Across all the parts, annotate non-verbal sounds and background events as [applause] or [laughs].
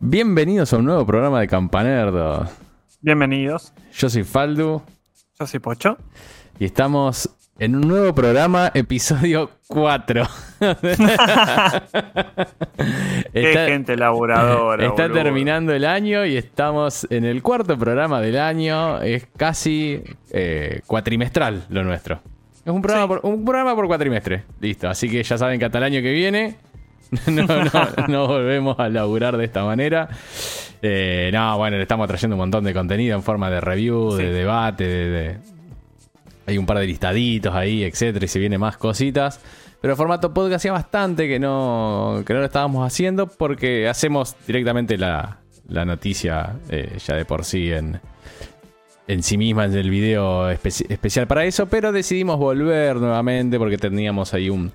Bienvenidos a un nuevo programa de Campanerdo. Bienvenidos. Yo soy Faldu. Yo soy Pocho. Y estamos en un nuevo programa, episodio 4. [laughs] Qué gente laburadora. Está boludo. terminando el año y estamos en el cuarto programa del año. Es casi eh, cuatrimestral lo nuestro. Es un programa, Sí. por, un programa por cuatrimestre. Listo. Así que ya saben que hasta el año que viene [laughs] no, no, no volvemos a laburar de esta manera. Eh, no, bueno, le estamos trayendo un montón de contenido en forma de review, de debate, de, de- hay un par de listaditos ahí, etcétera, y se vienen más cositas. Pero el formato podcast hacía bastante que no, que no lo estábamos haciendo porque hacemos directamente la, la noticia eh, ya de por sí en, en sí misma, en el video espe- especial para eso, pero decidimos volver nuevamente porque teníamos ahí un,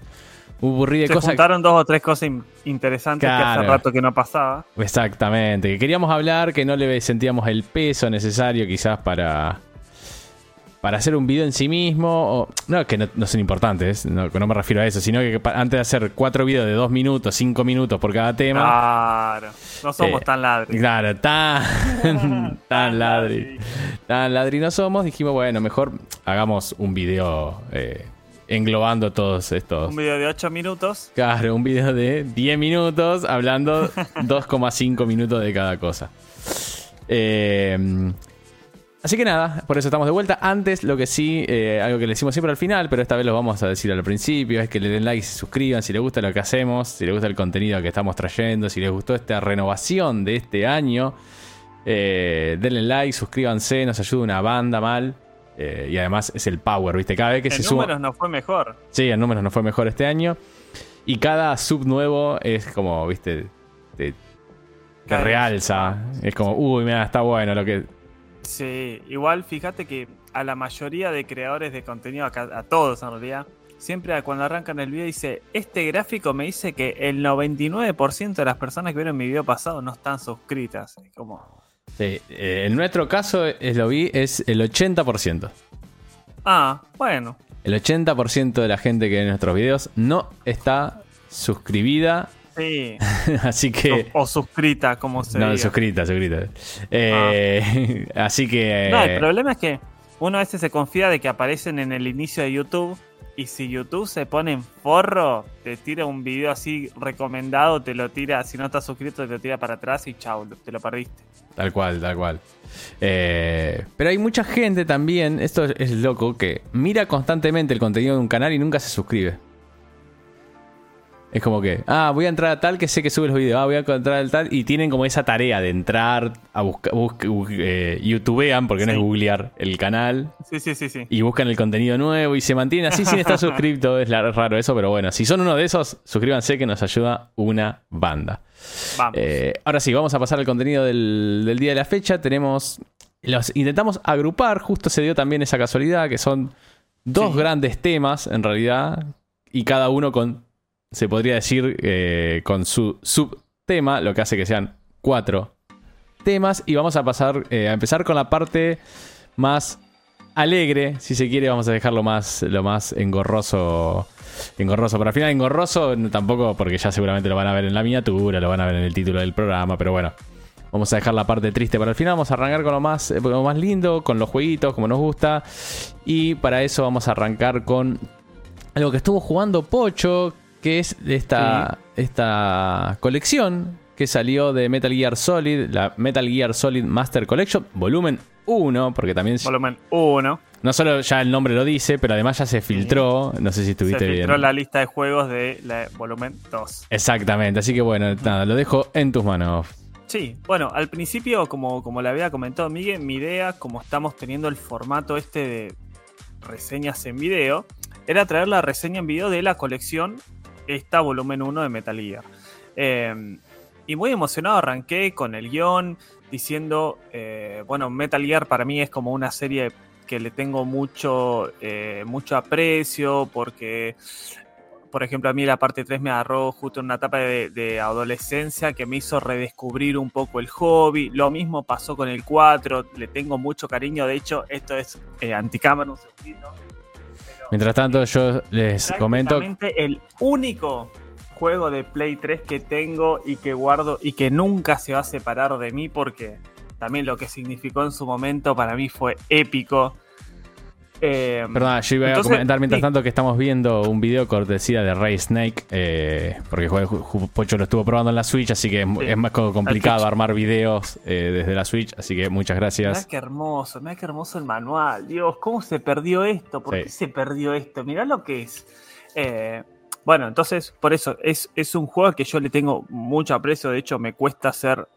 un burrí de Se cosas. juntaron dos o tres cosas in- interesantes que hace rato que no pasaba. Exactamente, que queríamos hablar, que no le sentíamos el peso necesario quizás para, para hacer un video en sí mismo. O, no, que no, no son importantes, no, me refiero a eso, sino que antes de hacer cuatro videos de dos minutos, cinco minutos por cada tema. Claro. No somos Eh, tan ladres. Claro, tan, [laughs] tan ladri, tan ladri no somos. Dijimos, bueno, mejor hagamos un video eh, englobando todos estos. Un video de 8 minutos. Claro, un video de 10 minutos hablando [laughs] 2,5 minutos de cada cosa. Eh, así que nada, por eso estamos de vuelta. Antes, lo que sí, eh, algo que le decimos siempre al final, pero esta vez lo vamos a decir al principio, es que le den like y se suscriban si les gusta lo que hacemos, si les gusta el contenido que estamos trayendo, si les gustó esta renovación de este año. Eh, denle like, suscríbanse, nos ayuda una banda mal. Eh, y además es el power, ¿viste? Cada vez que En se suma. números no fue mejor. Sí, en números no fue mejor este año. Y cada sub nuevo es como, viste, te, realza. Es como, uy, mira, está bueno lo que. Sí, igual fíjate que a la mayoría de creadores de contenido, acá- a todos en realidad, siempre cuando arrancan el video dice, este gráfico me dice que el 99% de las personas que vieron mi video pasado no están suscritas. Es como, Sí, eh, en nuestro caso, es, lo vi, es el 80%. ah, bueno, El 80% de la gente que ve nuestros videos no está suscribida. sí. [laughs] así que. o, o suscrita, como se no, diga. suscrita, suscrita. Eh, [laughs] así que. No, eh, el problema es que uno a veces se confía de que aparecen en el inicio de YouTube y si YouTube se pone en forro, te tira un video así recomendado, te lo tira, si no estás suscrito, te lo tira para atrás y chau, te lo perdiste. Tal cual, tal cual. Eh, pero hay mucha gente también, esto es- loco, que mira constantemente el contenido de un canal y nunca se suscribe. Es como que, ah, voy a entrar a tal que sé que sube los videos, ah, voy a entrar al tal, y tienen como esa tarea de entrar a buscar, eh, youtubean, porque no es googlear el canal, Sí, sí, sí, sí. y buscan el contenido nuevo y se mantienen así sin estar [laughs] suscrito. Es raro eso, pero bueno, si son uno de esos, suscríbanse que nos ayuda una banda. Vamos. Eh, ahora sí, vamos a pasar al contenido del, del día de la fecha. Tenemos. Los intentamos agrupar, justo se dio también esa casualidad, que son dos Sí. grandes temas en realidad, y cada uno con, se podría decir, eh, con su subtema, lo que hace que sean cuatro temas. Y vamos a pasar, eh, a empezar con la parte más alegre, si se quiere, vamos a dejarlo más, lo más engorroso. Engorroso, pero al final engorroso tampoco porque ya seguramente lo van a ver en la miniatura, lo van a ver en el título del programa, pero bueno. Vamos a dejar la parte triste para el final, vamos a arrancar con lo más, eh, lo más lindo, con los jueguitos, como nos gusta. Y para eso vamos a arrancar con algo que estuvo jugando Pocho, que es esta, esta colección que salió de Metal Gear Solid, la Metal Gear Solid Master Collection, volumen 1, porque también Volumen 1. no solo ya el nombre lo dice, pero además ya se filtró. No sé si Se estuviste filtró bien. la lista de juegos de la volumen 2. Exactamente, así que bueno, nada, lo dejo en tus manos. Sí, bueno, al principio, como, como le había comentado Miguel, mi idea, como estamos teniendo el formato este de reseñas en video, era traer la reseña en video de la colección, esta volumen 1 de Metal Gear. Eh, y muy emocionado arranqué con el guion, diciendo, eh, bueno, Metal Gear para mí es como una serie que le tengo mucho, eh, mucho aprecio, porque por ejemplo, a mí la parte 3 me agarró justo en una etapa de, de adolescencia que me hizo redescubrir un poco el hobby. Lo mismo pasó con el 4, le tengo mucho cariño. De hecho, esto es eh, anticámara un segundito. Mientras tanto, yo les comento. el único juego de Play 3 que tengo y que guardo y que nunca se va a separar de mí porque también lo que significó en su momento para mí fue épico. Eh, Perdón, yo iba a comentar mientras tanto que estamos viendo un video cortesía de Ray Snake, eh, porque Pocho lo estuvo probando en la Switch, así que es, más complicado armar videos eh, desde la Switch, así que muchas gracias. Mirá qué hermoso, mirá qué hermoso el manual. Dios, ¿cómo se perdió esto? ¿Por qué se perdió esto? Mirá lo que es. bueno, entonces, por eso, es, es un juego que yo le tengo mucho aprecio, de hecho me cuesta ser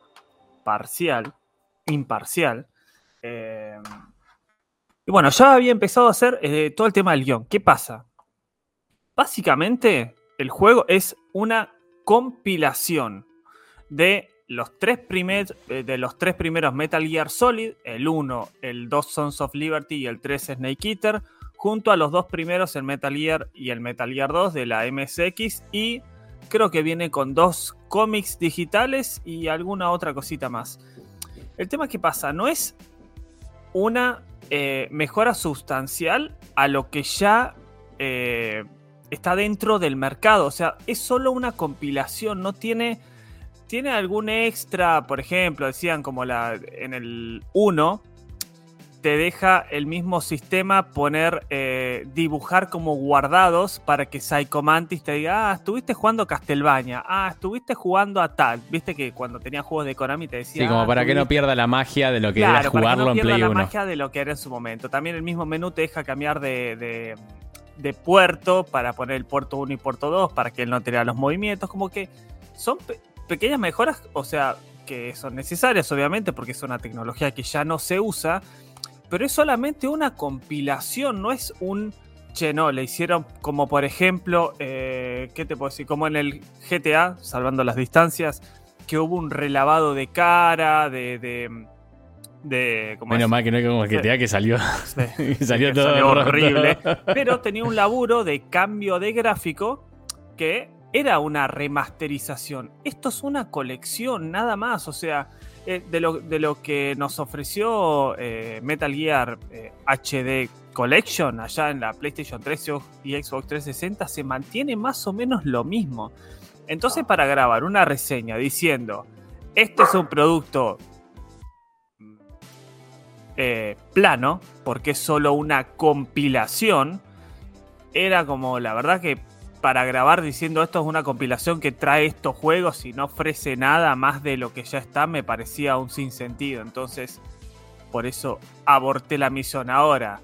parcial, imparcial. Eh, y bueno, ya había empezado a hacer eh, todo el tema del guion. ¿Qué pasa? Básicamente, el juego es una compilación de los tres, eh, de los tres primeros Metal Gear Solid, el 1, el 2 Sons of Liberty y el 3 Snake Eater, junto a los dos primeros, el Metal Gear y el Metal Gear 2 de la MSX, y creo que viene con dos cómics digitales y alguna otra cosita más. El tema que pasa no es una eh, mejora sustancial a lo que ya eh, está dentro del mercado. O sea, es solo una compilación, no tiene, tiene algún extra, por ejemplo, decían como la en el 1, te deja el mismo sistema poner, eh, dibujar como guardados para que Psycho Mantis te diga, ah, estuviste jugando Castlevania, ah, estuviste jugando a tal. Viste que cuando tenía juegos de Konami te decía. Sí, como ah, para que no pierda la magia de lo que era jugarlo en Play 1. la magia de lo que era en su momento. También el mismo menú te deja cambiar de, de, puerto para poner el puerto 1 y puerto 2 para que él no tenga los movimientos. Como que son pequeñas mejoras, o sea, que son necesarias, obviamente, porque es una tecnología que ya no se usa pero es solamente una compilación, no es un... Che, no, le hicieron como por ejemplo, eh, ¿qué te puedo decir? Como en el GTA, salvando las distancias, que hubo un relavado de cara, de... de, de Menos mal que no hay como el GTA que salió, [laughs] salió todo horrible. [laughs] Pero tenía un laburo de cambio de gráfico que era una remasterización. Esto es una colección, nada más. O sea, eh, de, lo, que nos ofreció eh, Metal Gear HD eh, Collection allá en la PlayStation 3 y Xbox 360 se mantiene más o menos lo mismo. Entonces para grabar una reseña diciendo, esto es un producto plano, porque es solo una compilación, era como la verdad que para grabar diciendo esto es una compilación que trae estos juegos y no ofrece nada más de lo que ya está, me parecía un sinsentido. Entonces, por eso aborté la misión. Ahora,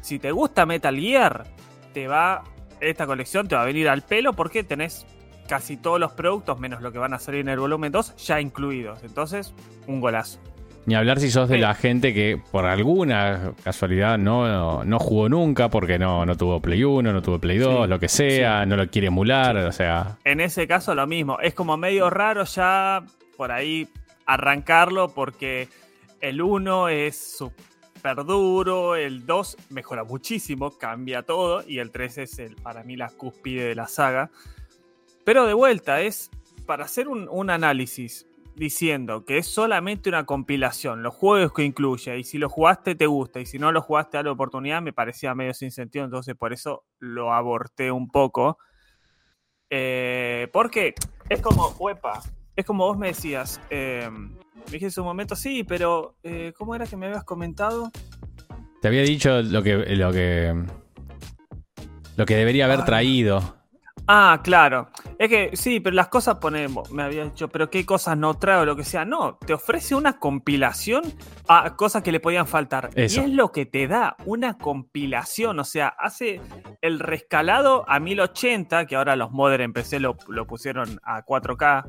si te gusta Metal Gear, te va. Esta colección te va a venir al pelo porque tenés casi todos los productos, menos lo que van a salir en el volumen 2, ya incluidos. Entonces, un golazo. Ni hablar si sos de la gente que por alguna casualidad no, no, jugó nunca porque no, no tuvo Play 1, no tuvo Play 2, lo que sea, no lo quiere emular, o sea. En ese caso lo mismo, es como medio raro ya por ahí arrancarlo porque el 1 es súper duro, el 2 mejora muchísimo, cambia todo y el 3 es el, para mí la cúspide de la saga. Pero de vuelta, es para hacer un, un análisis diciendo que es solamente una compilación, los juegos que incluye, y si lo jugaste te gusta, y si no lo jugaste a la oportunidad, me parecía medio sin sentido, entonces por eso lo aborté un poco. Eh, porque es como, huepa, es como vos me decías, em, me dije en su momento, sí, pero eh, ¿cómo era que me habías comentado? Te había dicho lo que, lo que, lo que debería haber traído. Ah, claro. Es que sí, pero las cosas ponemos, me había dicho, pero qué cosas no trae o lo que sea. No, te ofrece una compilación a cosas que le podían faltar. Y es lo que te da, una compilación. O sea, hace el rescalado a 1080, que ahora los modders en PC lo, lo pusieron a 4K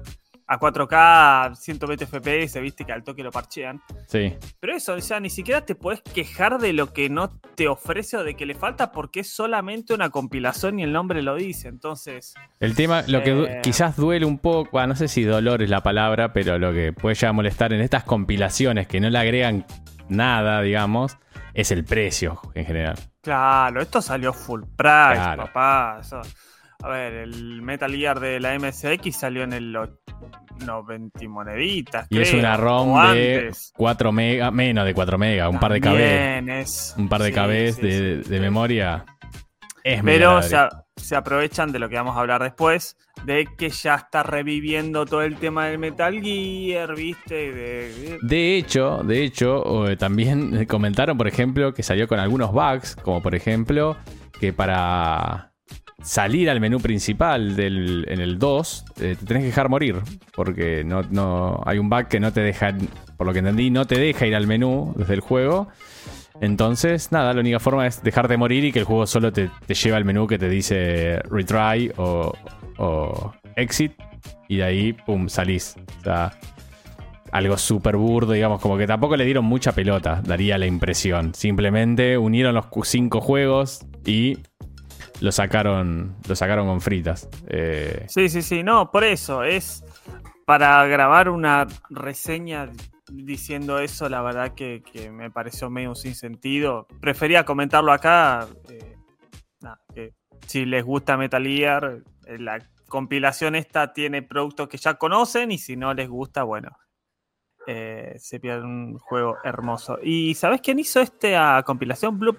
a 4K, 120 FPS, viste que al toque lo parchean. Sí. Pero eso, o sea, ni siquiera te puedes quejar de lo que no te ofrece o de que le falta porque es solamente una compilación y el nombre lo dice. Entonces. El tema, lo que eh, quizás duele un poco, no sé si dolor es la palabra, pero lo que puede llegar a molestar en estas compilaciones que no le agregan nada, digamos, es el precio en general. Claro, esto salió full price, papá. A ver, el Metal Gear de la MSX salió en el 90 moneditas. Y es una ROM de 4 megas, menos de 4 megas, un par de KB. un par de KB de, memoria. Es Pero, se aprovechan de lo que vamos a hablar después, de que ya está reviviendo todo el tema del Metal Gear, ¿viste? De, de hecho, de hecho, eh, también [laughs] comentaron, por ejemplo, que salió con algunos bugs, como por ejemplo, que para salir al menú principal en el 2, eh, te tenés que dejar morir, porque no hay un bug que no te deja, por lo que entendí, no te deja ir al menú desde el juego. Entonces, nada, la única forma es dejarte morir y que el juego solo te, te lleva al menú que te dice retry o, o, exit. Y de ahí, pum, salís. O sea, algo súper burdo, digamos, como que tampoco le dieron mucha pelota, daría la impresión. Simplemente unieron los cinco juegos y lo sacaron, lo sacaron con fritas. Eh... Sí, sí, sí, no, por eso, es para grabar una reseña diciendo eso, la verdad que, me pareció medio sin sentido. Prefería comentarlo acá. Eh, que si les gusta Metal Gear, eh, la compilación esta tiene productos que ya conocen y si no les gusta, bueno, se pierde un juego hermoso. ¿Y sabes quién hizo esta compilación? Blue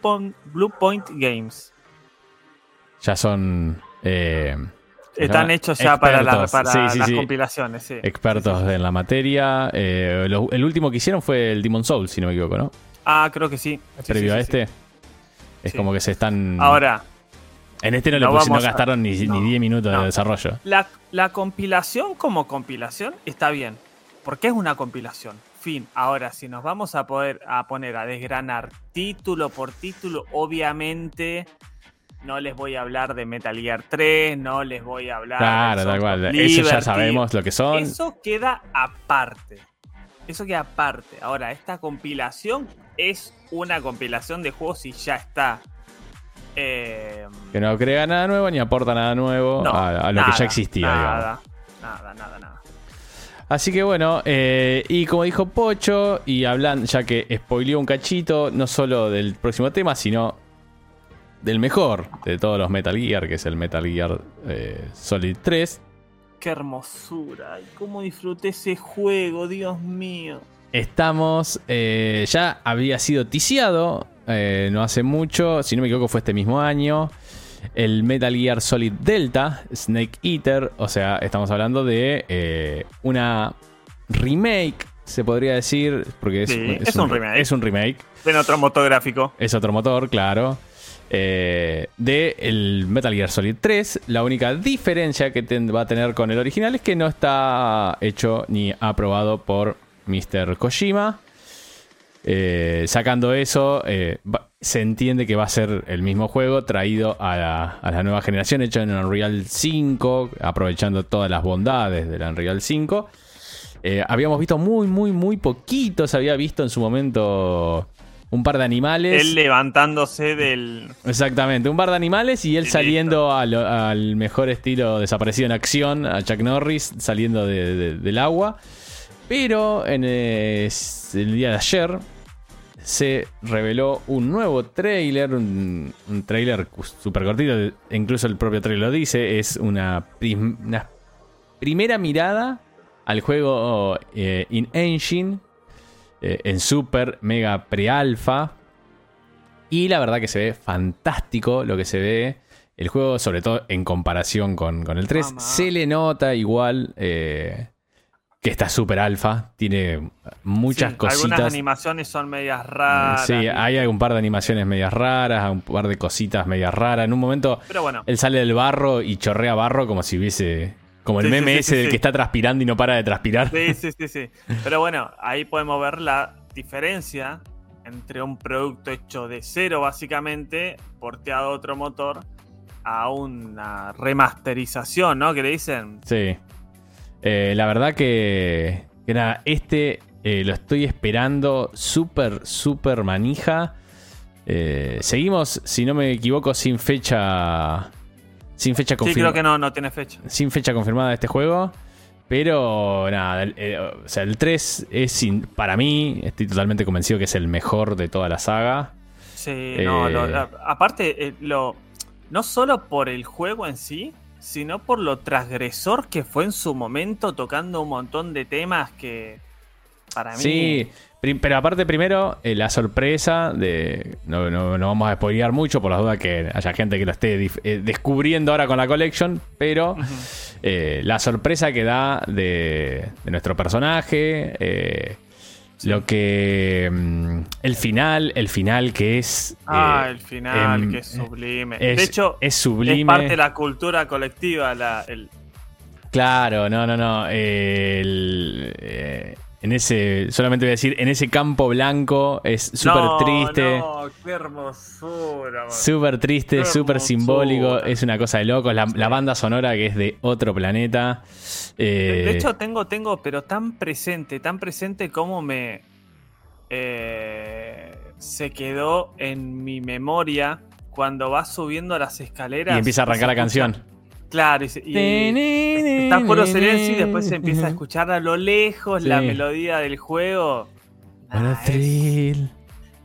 Blue Point Games. Ya son... Están hechos ya para, las compilaciones, sí. Expertos en la materia. Eh, el último que hicieron fue el Demon Soul, si no me equivoco, ¿no? Ah, creo que sí. Previo a este. Es como que se están. Ahora. En este no, le no gastaron ni 10 minutos de desarrollo. La, la compilación como compilación está bien. Porque es una compilación. Fin. Ahora, si nos vamos a poder a poner a desgranar título por título, obviamente no les voy a hablar de Metal Gear 3, no les voy a hablar claro, da igual. Eso ya sabemos lo que son. Eso queda aparte. Eso queda aparte. Ahora, esta compilación es una compilación de juegos y ya está. Eh, que no crea nada nuevo ni aporta nada nuevo a, lo que ya existía. Nada, nada, nada, nada. Así que bueno, eh, y como dijo Pocho, y hablan, ya que spoileó un cachito, no solo del próximo tema, sino del mejor de todos los Metal Gear, que es el Metal Gear eh, Solid 3. Qué hermosura, cómo disfruté ese juego, Dios mío. Estamos, eh, ya había sido ticiado eh, no hace mucho, si no me equivoco fue este mismo año, el Metal Gear Solid Delta, Snake Eater, o sea, estamos hablando de una remake, se podría decir, porque es, un, remake. Es un remake. En otro motor gráfico. Es otro motor, claro eh, de el Metal Gear Solid 3. La única diferencia que va a tener con el original es que no está hecho ni aprobado por Mr. Kojima. Eh, sacando eso, eh, se entiende que va a ser el mismo juego traído a la, nueva generación, hecho en Unreal 5, aprovechando todas las bondades del Unreal 5. Eh, habíamos visto muy, muy, muy poquitos. Había visto en su momento un par de animales. Él levantándose del. Exactamente, un par de animales y él saliendo al, mejor estilo desaparecido en acción, a Chuck Norris saliendo del agua. Pero en el día de ayer se reveló un nuevo trailer, un, trailer súper cortito, incluso el propio trailer lo dice, es una, primera mirada al juego eh, In Engine eh, en super, mega pre-alfa. Y la verdad que se ve fantástico lo que se ve. El juego, sobre todo en comparación con, el 3, se le nota igual eh, que está super alfa. Tiene muchas cositas. Algunas animaciones son medias raras. Sí, hay un par de animaciones medias raras, un par de cositas medias raras. En un momento, Pero bueno. él sale del barro y chorrea barro como si hubiese como el meme ese del que está transpirando y no para de transpirar. Sí, sí, sí, sí. Pero bueno, ahí podemos ver la diferencia entre un producto hecho de cero, básicamente, porteado a otro motor, a una remasterización, ¿no? Que le dicen. Sí. Eh, la verdad que, que nada, este eh, lo estoy esperando súper, súper manija. Eh, seguimos, si no me equivoco, sin fecha sin fecha confirmada. Sí, creo que no, no tiene fecha. Sin fecha confirmada de este juego. Pero nada, el, eh, o sea, el 3 es, para mí, estoy totalmente convencido que es el mejor de toda la saga. Sí, no, eh, aparte, eh, lo, no solo por el juego en sí, sino por lo transgresor que fue en su momento, tocando un montón de temas que, Para mí. Sí, pero aparte primero, eh, la sorpresa de... No, no, no vamos a spoilear mucho por las dudas que haya gente que lo esté eh, descubriendo ahora con la collection, pero eh, la sorpresa que da de, de nuestro personaje, lo que... mm, el final, el final que es... Ah, el final, em, que es sublime. es- de hecho, es sublime. es parte de la cultura colectiva. La, el, Claro, no, no, no. el, en ese, solamente voy a decir, en ese campo blanco es súper No, triste. No, qué hermosura. Súper triste, súper simbólico, es una cosa de locos. La, la banda sonora que es de otro planeta. De, Eh, de hecho, tengo, tengo, pero tan presente, tan presente como me eh, se quedó en mi memoria cuando vas subiendo las escaleras. y empieza a arrancar la canción. Claro, y, se- y está puro silencio y después se empieza a escuchar a lo lejos la melodía del juego. Ah, es-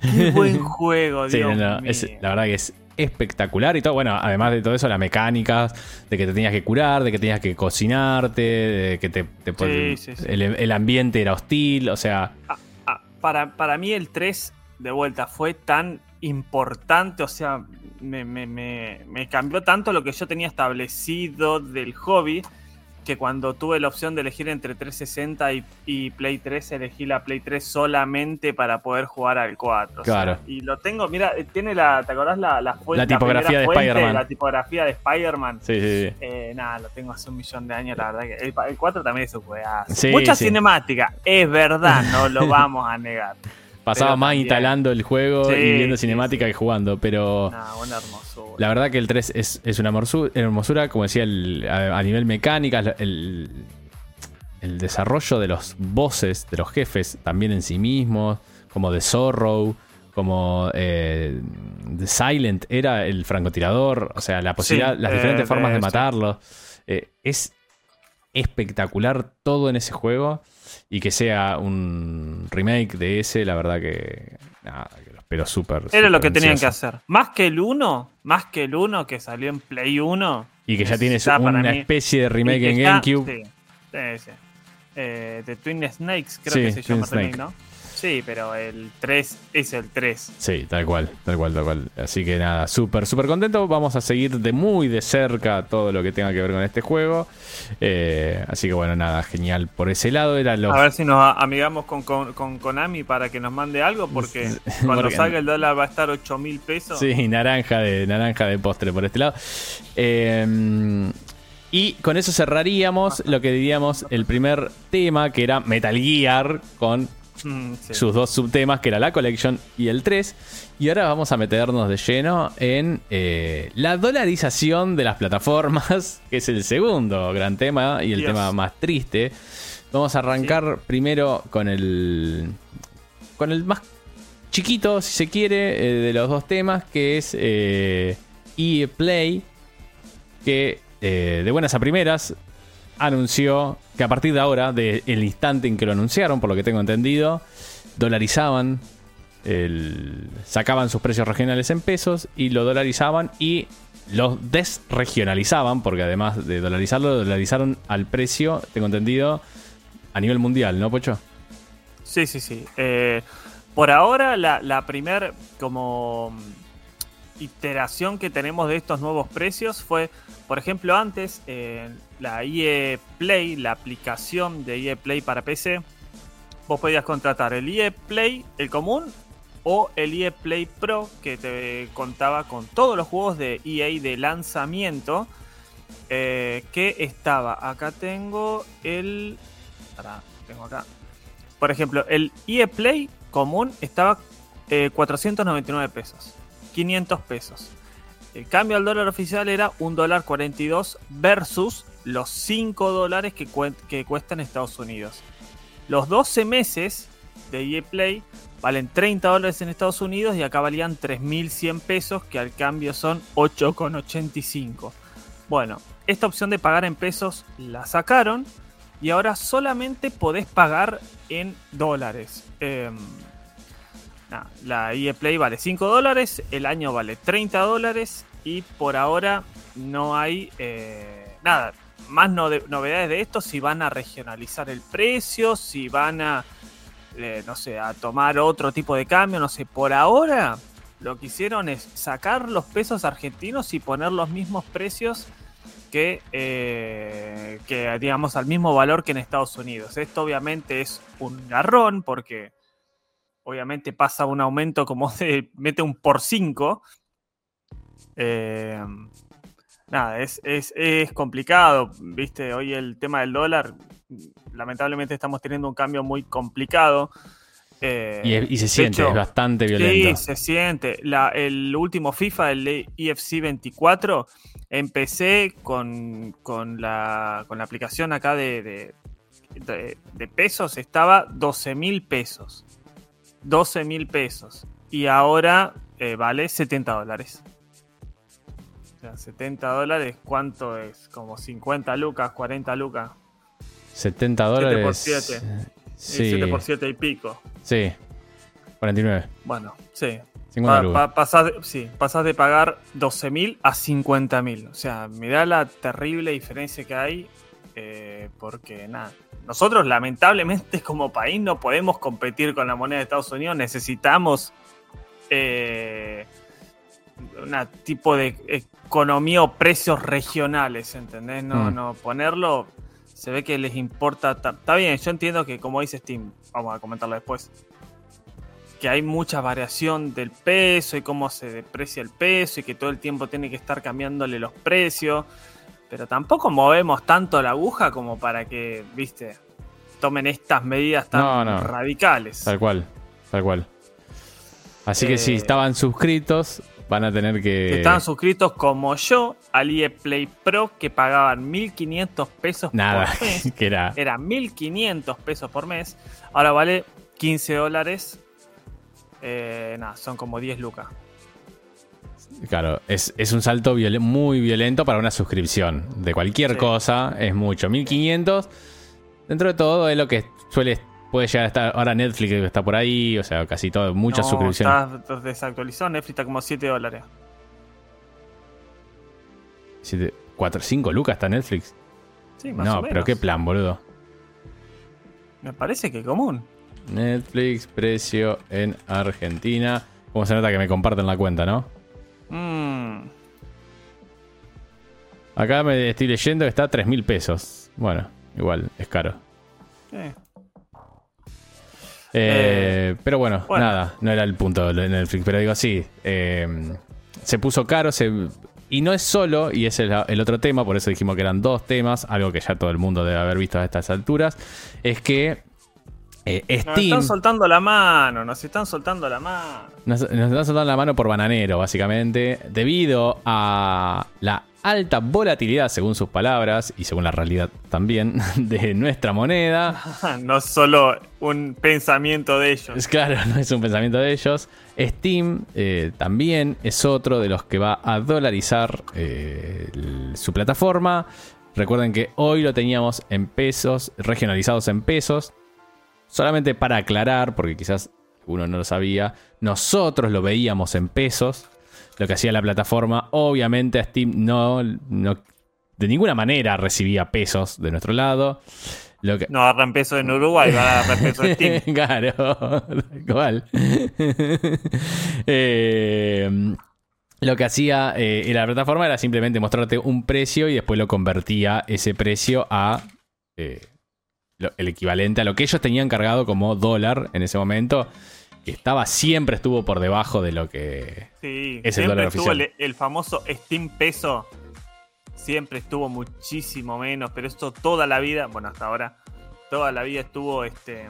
qué [laughs] buen juego, Dios no, mío. es- la verdad que es espectacular y todo. Bueno, además de todo eso, las mecánicas, de que te tenías que curar, de que tenías que cocinarte, de que te, te Sí, sí, sí. El, el ambiente era hostil, o sea, Ah, para, para mí el 3 de vuelta fue tan importante, o sea, me, me- me- me cambió tanto lo que yo tenía establecido del hobby, que cuando tuve la opción de elegir entre 360 y, y Play 3, elegí la Play 3 solamente para poder jugar al 4. o sea, Claro. y lo tengo, mira, eh, tiene la, ¿te acordás la, la, fuente- La tipografía de Spider-Man. La tipografía de Spider-Man. sí, sí, sí. Eh, nada, lo tengo hace un millón de años, la verdad que el, el 4 también es un juegazo. Sí, Mucha sí. cinemática, es verdad, no lo [laughs] vamos a negar. Pasaba Pero más también- instalando el juego Sí, y viendo cinemática sí. que jugando, pero Nah, una hermosura. la verdad que el 3 es, es una hermosu- hermosura, como decía, el- a, a nivel mecánica, el, el desarrollo de los bosses, de los jefes, también en sí mismos, como de Zorro, como eh, The Silent era el francotirador, o sea, la posibilidad, las eh, diferentes formas de matarlo. Eh, es espectacular todo en ese juego y que sea un remake de ese, la verdad que, nada, que lo espero súper. Era lo súper que tenían que ansioso. hacer. Más que el 1, más que el 1 que salió en Play 1. Y que ya tienes una mí- especie de remake en GameCube. Sí, sí, sí. Eh, de Twin Snakes, creo que se Twin llama el remake, Snake. ¿no? Sí, pero el 3 es el 3. Sí, tal cual, tal cual, tal cual. Así que nada, súper, súper contento. Vamos a seguir de muy de cerca todo lo que tenga que ver con este juego. Eh, así que bueno, nada, genial. Por ese lado era los... A ver si nos amigamos con, con, con Konami para que nos mande algo, porque [laughs] cuando Porque- salga el dólar va a estar 8 mil pesos. Sí, naranja de, naranja de postre por este lado. Eh, y con eso cerraríamos lo que diríamos el primer tema, que era Metal Gear, con Mm, sí. sus dos subtemas, que era la Collection y el 3. Y ahora vamos a meternos de lleno en eh, la dolarización de las plataformas, [laughs] que es el segundo gran tema y el Dios. tema más triste. Vamos a arrancar primero con el. con el más chiquito, si se quiere, eh, de los dos temas, que es eh, EA Play, que eh, de buenas a primeras anunció que a partir de ahora, del instante en que lo anunciaron, por lo que tengo entendido, dolarizaban, el- sacaban sus precios regionales en pesos y lo dolarizaban y los desregionalizaban, porque además de dolarizarlo, lo dolarizaron al precio, tengo entendido, a nivel mundial, ¿no, Pocho? Sí, sí, sí. Eh, por ahora, la, la primer como iteración que tenemos de estos nuevos precios fue, por ejemplo, antes, eh, la EA Play, la aplicación de EA Play para PC, vos podías contratar el EA Play, el común, o el EA Play Pro, que te contaba con todos los juegos de EA de lanzamiento, eh, que estaba, acá tengo el... Tengo acá. Por ejemplo, el EA Play común estaba eh, 499 pesos. 500 pesos. El cambio al dólar oficial era un dólar 42 versus los 5 dólares que, que cuesta en Estados Unidos. Los 12 meses de EA Play valen 30 dólares en Estados Unidos y acá valían 3.100 pesos que al cambio son 8,85. Bueno, esta opción de pagar en pesos la sacaron y ahora solamente podés pagar en dólares. Em, la EA Play vale 5 dólares, el año vale 30 dólares y por ahora no hay eh, nada. Más no- novedades de esto, si van a regionalizar el precio, si van a eh, no sé, a tomar otro tipo de cambio, no sé, por ahora lo que hicieron es sacar los pesos argentinos y poner los mismos precios que, eh, que digamos, al mismo valor que en Estados Unidos. Esto obviamente es un garrón porque obviamente pasa un aumento como se mete un por 5. Eh, nada, es, es, es, complicado, viste, hoy el tema del dólar, lamentablemente estamos teniendo un cambio muy complicado. Eh, y, se siente, es bastante violento. Sí, se siente. La, el último FIFA, el EFC 24, empecé con, con, la, con la aplicación acá de, de, de pesos, estaba 12 mil pesos. 12 mil pesos. Y ahora eh, vale 70 dólares. O sea, 70 dólares, ¿cuánto es? Como 50 lucas, 40 lucas. 70 dólares. 7 por 7. Sí. 7 por 7 y pico. Sí. 49. Bueno, sí. Pa, pasás, sí, pasás de pagar 12.000 a 50.000. O sea, mirá la terrible diferencia que hay. Eh, porque nada, nosotros lamentablemente como país no podemos competir con la moneda de Estados Unidos. Necesitamos eh, un tipo de economía o precios regionales, ¿entendés? No, mm. no, ponerlo se ve que les importa. Está bien, yo entiendo que como dice Steam, vamos a comentarlo después que hay mucha variación del peso y cómo se deprecia el peso y que todo el tiempo tiene que estar cambiándole los precios. Pero tampoco movemos tanto la aguja como para que, viste, tomen estas medidas tan radicales. Tal cual, tal cual. Así que si eh, estaban suscritos, van a tener que. Estaban suscritos como yo al EA Play Pro que pagaban 1500 pesos Nada, por mes. [laughs] que era. Era 1500 pesos por mes. Ahora vale 15 dólares eh, nada, son como 10 lucas. Claro, es, un salto muy violento para una suscripción. De cualquier cosa es mucho. 1500, dentro de todo, es lo que suele puede llegar a estar. Ahora Netflix está por ahí, o sea, casi todo, muchas suscripciones. Está desactualizado, Netflix está como 7 dólares. 4, 5 lucas está Netflix. Sí, más no, o menos. pero qué plan, boludo. Me parece que común. Netflix, precio en Argentina. ¿Cómo se nota que me comparten la cuenta, no? Mm. Acá me estoy leyendo que está a 3 mil pesos. Bueno, igual, es caro. Eh, eh, pero bueno, nada, no era el punto de Netflix. Pero digo, sí, eh, se puso caro, y no es solo, y ese es el otro tema, por eso dijimos que eran dos temas, algo que ya todo el mundo debe haber visto a estas alturas, es que eh, Steam. Nos están soltando la mano, nos están soltando la mano. Nos, están soltando la mano por bananero, básicamente, debido a la alta volatilidad, según sus palabras y según la realidad también, [laughs] de nuestra moneda. [laughs] no solo un pensamiento de ellos. Es claro, [laughs] no es un pensamiento de ellos. Steam eh, también es otro de los que va a dolarizar eh, su plataforma. Recuerden que hoy lo teníamos en pesos, regionalizados en pesos. Solamente para aclarar, porque quizás uno no lo sabía, nosotros lo veíamos en pesos, lo que hacía la plataforma. Obviamente a Steam no, de ninguna manera recibía pesos de nuestro lado. Lo que... No agarran pesos en Uruguay, va a agarrar pesos en Steam. [laughs] claro, igual. Eh, lo que hacía eh, la plataforma era simplemente mostrarte un precio y después lo convertía ese precio a eh, el equivalente a lo que ellos tenían cargado como dólar en ese momento, que estaba siempre estuvo por debajo de lo que es el dólar oficial. El, famoso Steam peso siempre estuvo muchísimo menos, pero esto toda la vida, bueno, hasta ahora, toda la vida estuvo este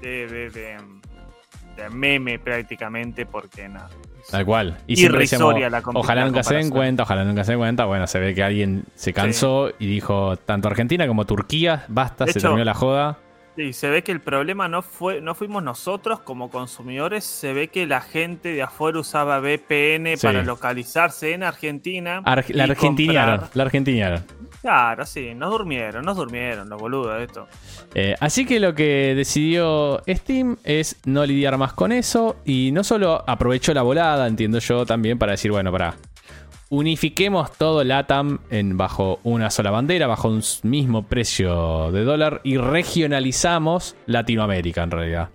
de, de meme prácticamente porque nada. Tal cual. Y siempre decíamos, la ojalá nunca se den cuenta, ojalá nunca se den cuenta. Bueno, se ve que alguien se cansó y dijo, tanto Argentina como Turquía, basta, se terminó la joda. Sí, se ve que el problema no fue, no fuimos nosotros como consumidores, se ve que la gente de afuera usaba VPN para localizarse en Argentina. la argentiniaron, la argentiniaron. Claro, sí, nos durmieron, nos durmieron los boludos de esto. Eh, así que lo que decidió Steam es no lidiar más con eso y no solo aprovechó la volada, entiendo yo también, para decir, bueno, para unifiquemos todo LATAM en, bajo una sola bandera, bajo un mismo precio de dólar y regionalizamos Latinoamérica en realidad.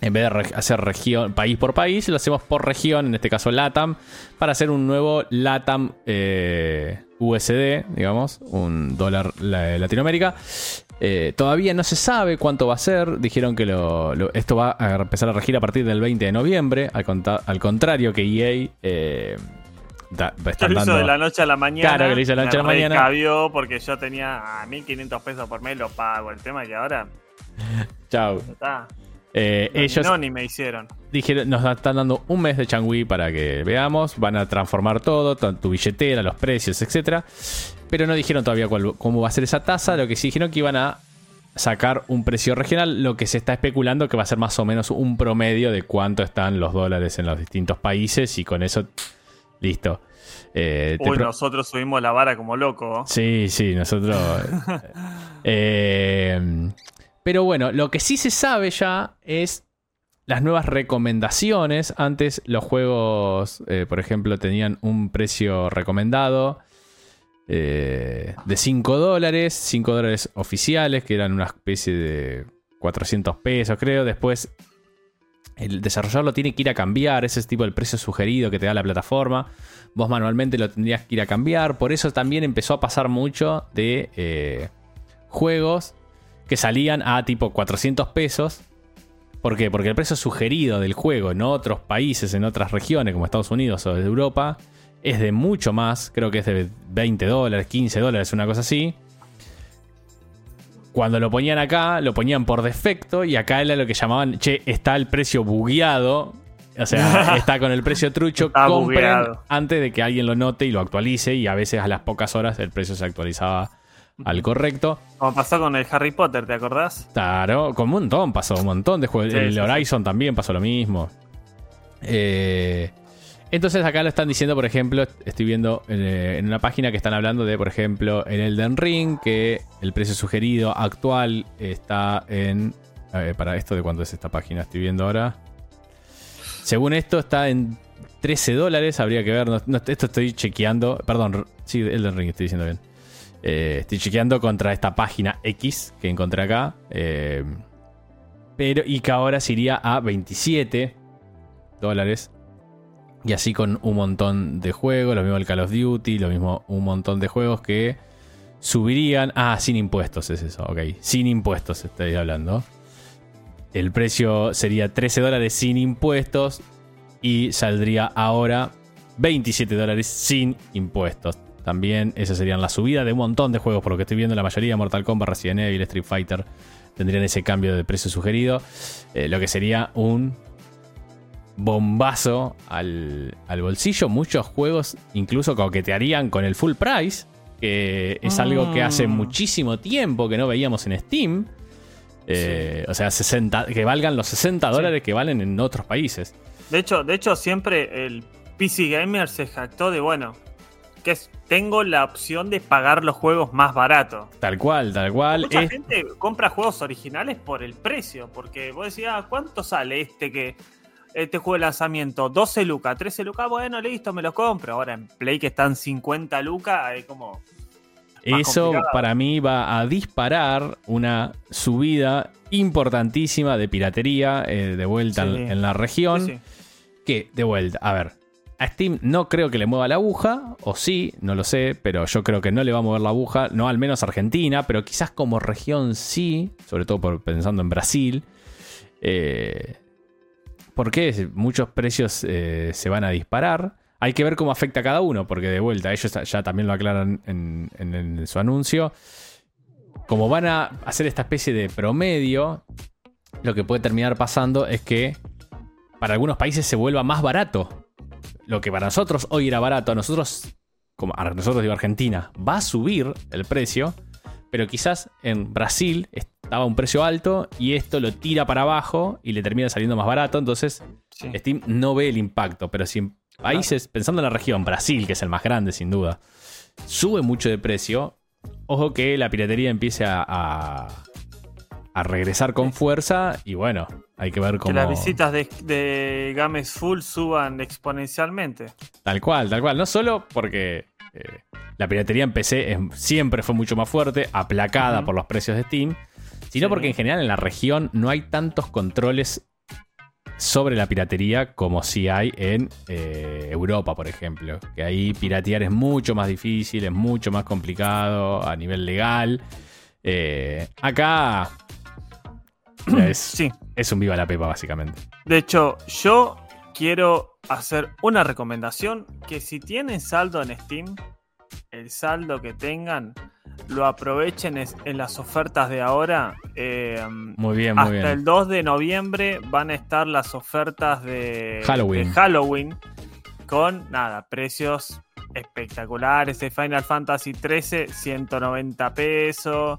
En vez de hacer región, país por país, lo hacemos por región, en este caso LATAM, para hacer un nuevo LATAM eh, USD, digamos, un dólar Latinoamérica. Eh, todavía no se sabe cuánto va a ser. Dijeron que esto va a empezar a regir a partir del 20 de noviembre. Al, contrario que EA. Eh, lo hizo de la noche a la mañana. Claro, que lo hizo de la noche a la mañana. Cabió porque yo tenía 1500 pesos por mes, lo pago. El tema es que ahora. Chao. Eh, ellos no, ni me hicieron. Dijeron, nos están dando un mes de Changui para que veamos. Van a transformar todo, tu billetera, los precios, etcétera pero no dijeron todavía cómo va a ser esa tasa. Lo que sí dijeron que iban a sacar un precio regional, lo que se está especulando que va a ser más o menos un promedio de cuánto están los dólares en los distintos países y con eso, listo. Eh, Uy, nosotros subimos la vara como loco. Sí, sí, nosotros... [laughs] Eh, pero bueno, lo que sí se sabe ya es las nuevas recomendaciones. Antes los juegos, eh, por ejemplo, tenían un precio recomendado eh, de 5 dólares, 5 dólares oficiales, que eran una especie de 400 pesos, creo. Después, el desarrollador lo tiene que ir a cambiar, ese es tipo el precio sugerido que te da la plataforma. Vos manualmente lo tendrías que ir a cambiar. Por eso también empezó a pasar mucho de eh, juegos que salían a tipo 400 pesos. ¿Por qué? Porque el precio sugerido del juego en otros países, en otras regiones como Estados Unidos o de Europa, es de mucho más, creo que es de 20 dólares, 15 dólares, una cosa así. Cuando lo ponían acá, lo ponían por defecto y acá era lo que llamaban, che, está el precio bugueado. O sea, [laughs] está con el precio trucho, compren antes de que alguien lo note y lo actualice y a veces a las pocas horas el precio se actualizaba al correcto. Como pasó con el Harry Potter, ¿te acordás? Claro, con un montón pasó, un montón de juegos. el Horizon también pasó lo mismo. Eh, entonces acá lo están diciendo, por ejemplo, estoy viendo eh, en una página que están hablando de, por ejemplo, el Elden Ring, que el precio sugerido actual está en... para esto de cuánto es esta página, estoy viendo ahora. Según esto está en 13 dólares, habría que ver, esto estoy chequeando, perdón, sí, Elden Ring estoy diciendo bien. Eh, estoy chequeando contra esta página X que encontré acá. Eh, pero, y que ahora se iría a 27 dólares. Y así con un montón de juegos, lo mismo el Call of Duty, lo mismo un montón de juegos que subirían. Ah, sin impuestos es eso, ok. Sin impuestos estoy hablando. El precio sería 13 dólares sin impuestos y saldría ahora 27 dólares sin impuestos. También esa serían la subida de un montón de juegos, por lo que estoy viendo la mayoría, Mortal Kombat, Resident Evil, Street Fighter, tendrían ese cambio de precio sugerido, eh, lo que sería un bombazo al, bolsillo. Muchos juegos incluso coquetearían con el full price, que es algo que hace mm. muchísimo tiempo que no veíamos en Steam. Eh, o sea, 60, que valgan los 60 dólares que valen en otros países. De hecho, de hecho, siempre el PC Gamer se jactó de, bueno, que tengo la opción de pagar los juegos más baratos. Tal cual, tal cual. Mucha gente compra juegos originales por el precio, porque vos decías, ah, ¿cuánto sale este que este juego de lanzamiento, 12 lucas, 13 lucas, bueno, listo, me lo compro. Ahora en Play que están 50 lucas, hay como... Eso para mí va a disparar una subida importantísima de piratería eh, de vuelta en, la región. que, de vuelta, a ver, a Steam no creo que le mueva la aguja, o sí, no lo sé, pero yo creo que no le va a mover la aguja, no al menos Argentina, pero quizás como región sí, sobre todo por, pensando en Brasil. Eh, ¿Por qué? Muchos precios eh, se van a disparar. Hay que ver cómo afecta a cada uno, porque de vuelta, ellos ya también lo aclaran en, su anuncio. Como van a hacer esta especie de promedio, lo que puede terminar pasando es que para algunos países se vuelva más barato. Lo que para nosotros hoy era barato, a nosotros, como a nosotros digo Argentina, va a subir el precio, pero quizás en Brasil estaba un precio alto y esto lo tira para abajo y le termina saliendo más barato. Entonces, Steam no ve el impacto. Pero si en países, pensando en la región, Brasil, que es el más grande sin duda, sube mucho de precio, ojo que la piratería empiece a, a, regresar con fuerza y bueno, Hay que ver cómo. Que las visitas de, de Games Full suban exponencialmente. Tal cual, tal cual. No solo porque eh, la piratería en PC es- siempre fue mucho más fuerte, aplacada por los precios de Steam, sino Sí. porque en general en la región no hay tantos controles sobre la piratería como si hay en eh, Europa, por ejemplo. Que ahí piratear es mucho más difícil, es mucho más complicado a nivel legal. Eh, acá es, Sí. es un viva la pepa, básicamente. De hecho, yo quiero hacer una recomendación que si tienen saldo en Steam, el saldo que tengan, lo aprovechen en las ofertas de ahora. Eh, Muy bien, muy hasta bien. el 2 de noviembre van a estar las ofertas de Halloween. de Halloween con nada, precios espectaculares. De Final Fantasy 13, 190 pesos.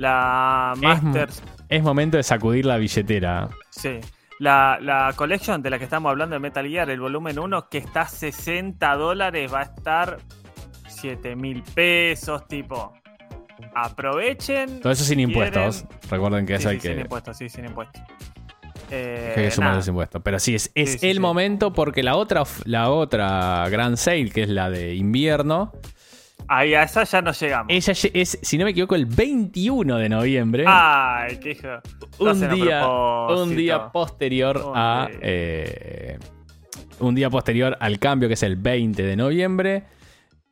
La Es Masters Es momento de sacudir la billetera. Sí. La, la collection de la que estamos hablando de Metal Gear, el volumen 1, que está a 60 dólares, va a estar 7 mil pesos, tipo. Aprovechen. Todo eso sin quieren- impuestos. Recuerden que Sí, eso hay sí, sin que, impuestos, sí, sin impuestos. Eh, que sumar los impuestos. Pero sí, es, es Sí, el momento porque la otra, la otra Grand Sale, que es la de invierno, Ahí a esa ya no llegamos. ella es, si no me equivoco, el 21 de noviembre. Ay, qué hijo. Un, día, un día posterior Un a. día. eh, un día posterior al cambio, que es el 20 de noviembre.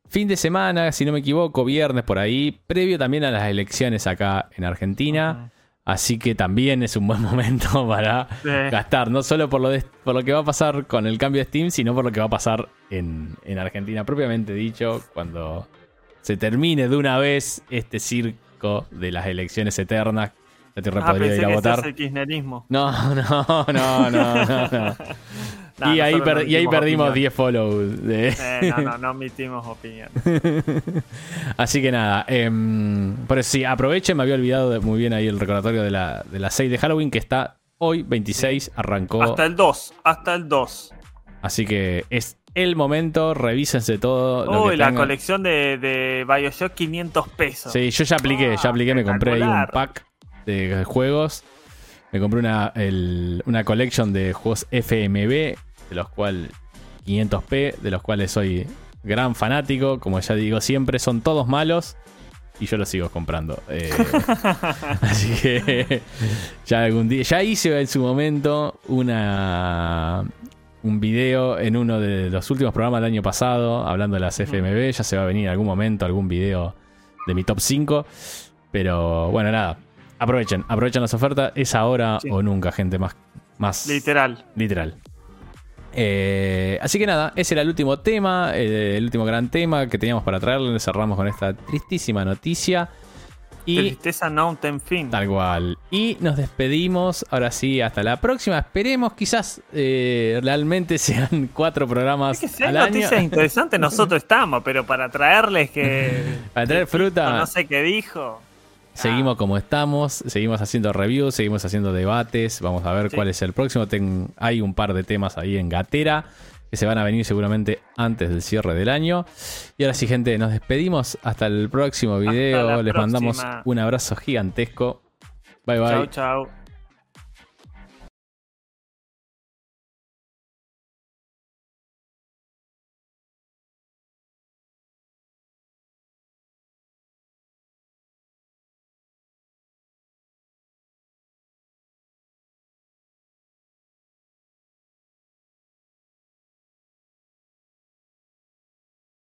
Fin de semana, si no me equivoco, viernes por ahí, previo también a las elecciones acá en Argentina. Así que también es un buen [laughs] momento para Sí. gastar, no solo por lo, de- por lo que va a pasar con el cambio de Steam, sino por lo que va a pasar en, en Argentina, propiamente dicho, cuando se termine de una vez este circo de las elecciones eternas. La Tierra Ah, podría ir a votar. el kirchnerismo. No, no, no, no, no. no. [laughs] Nah, y, ahí no y ahí perdimos opinión. 10 follows. de- Eh, no, no, no emitimos opinión. [laughs] Así que nada, em, por eso sí, aprovechen, me había olvidado de- muy bien ahí el recordatorio de la, de la 6 de Halloween que está hoy, 26, arrancó. Hasta el 2, hasta el 2. Así que es el momento, revísense todo. lo Uy, que la tengan. colección de, de Bioshock 500 pesos. Sí, yo ya apliqué, ya Ah, apliqué, me compré ahí un pack de juegos. Me compré una, el- una collection de juegos FMB, de los cuales 500p, de los cuales soy gran fanático. Como ya digo siempre, son todos malos y yo los sigo comprando. Eh, [laughs] [laughs] así que ya algún día, ya hice en su momento una un video en uno de los últimos programas del año pasado hablando de las FMB. Ya se va a venir en algún momento algún video de mi top 5. Pero bueno, nada. Aprovechen, aprovechen las ofertas. Es ahora Sí. o nunca, gente. Más, más Literal. literal. Eh, así que nada, ese era el último tema, eh, el último gran tema que teníamos para traerles. Cerramos con esta tristísima noticia. Y Tristeza no ten fin. Tal cual. Y nos despedimos. Ahora sí, hasta la próxima. Esperemos, quizás eh, realmente [laughs] sean cuatro programas Es que si hay al año. noticias interesantes, nosotros estamos, pero para traerles que. [laughs] Para traer fruta. No sé qué dijo. Seguimos como estamos, seguimos haciendo reviews, seguimos haciendo debates. Vamos a ver Sí. cuál es el próximo. Ten- hay un par de temas ahí en gatera que se van a venir seguramente antes del cierre del año. Y ahora sí, gente, nos despedimos. Hasta el próximo video. Les mandamos un abrazo gigantesco. Bye bye. Chau, chau.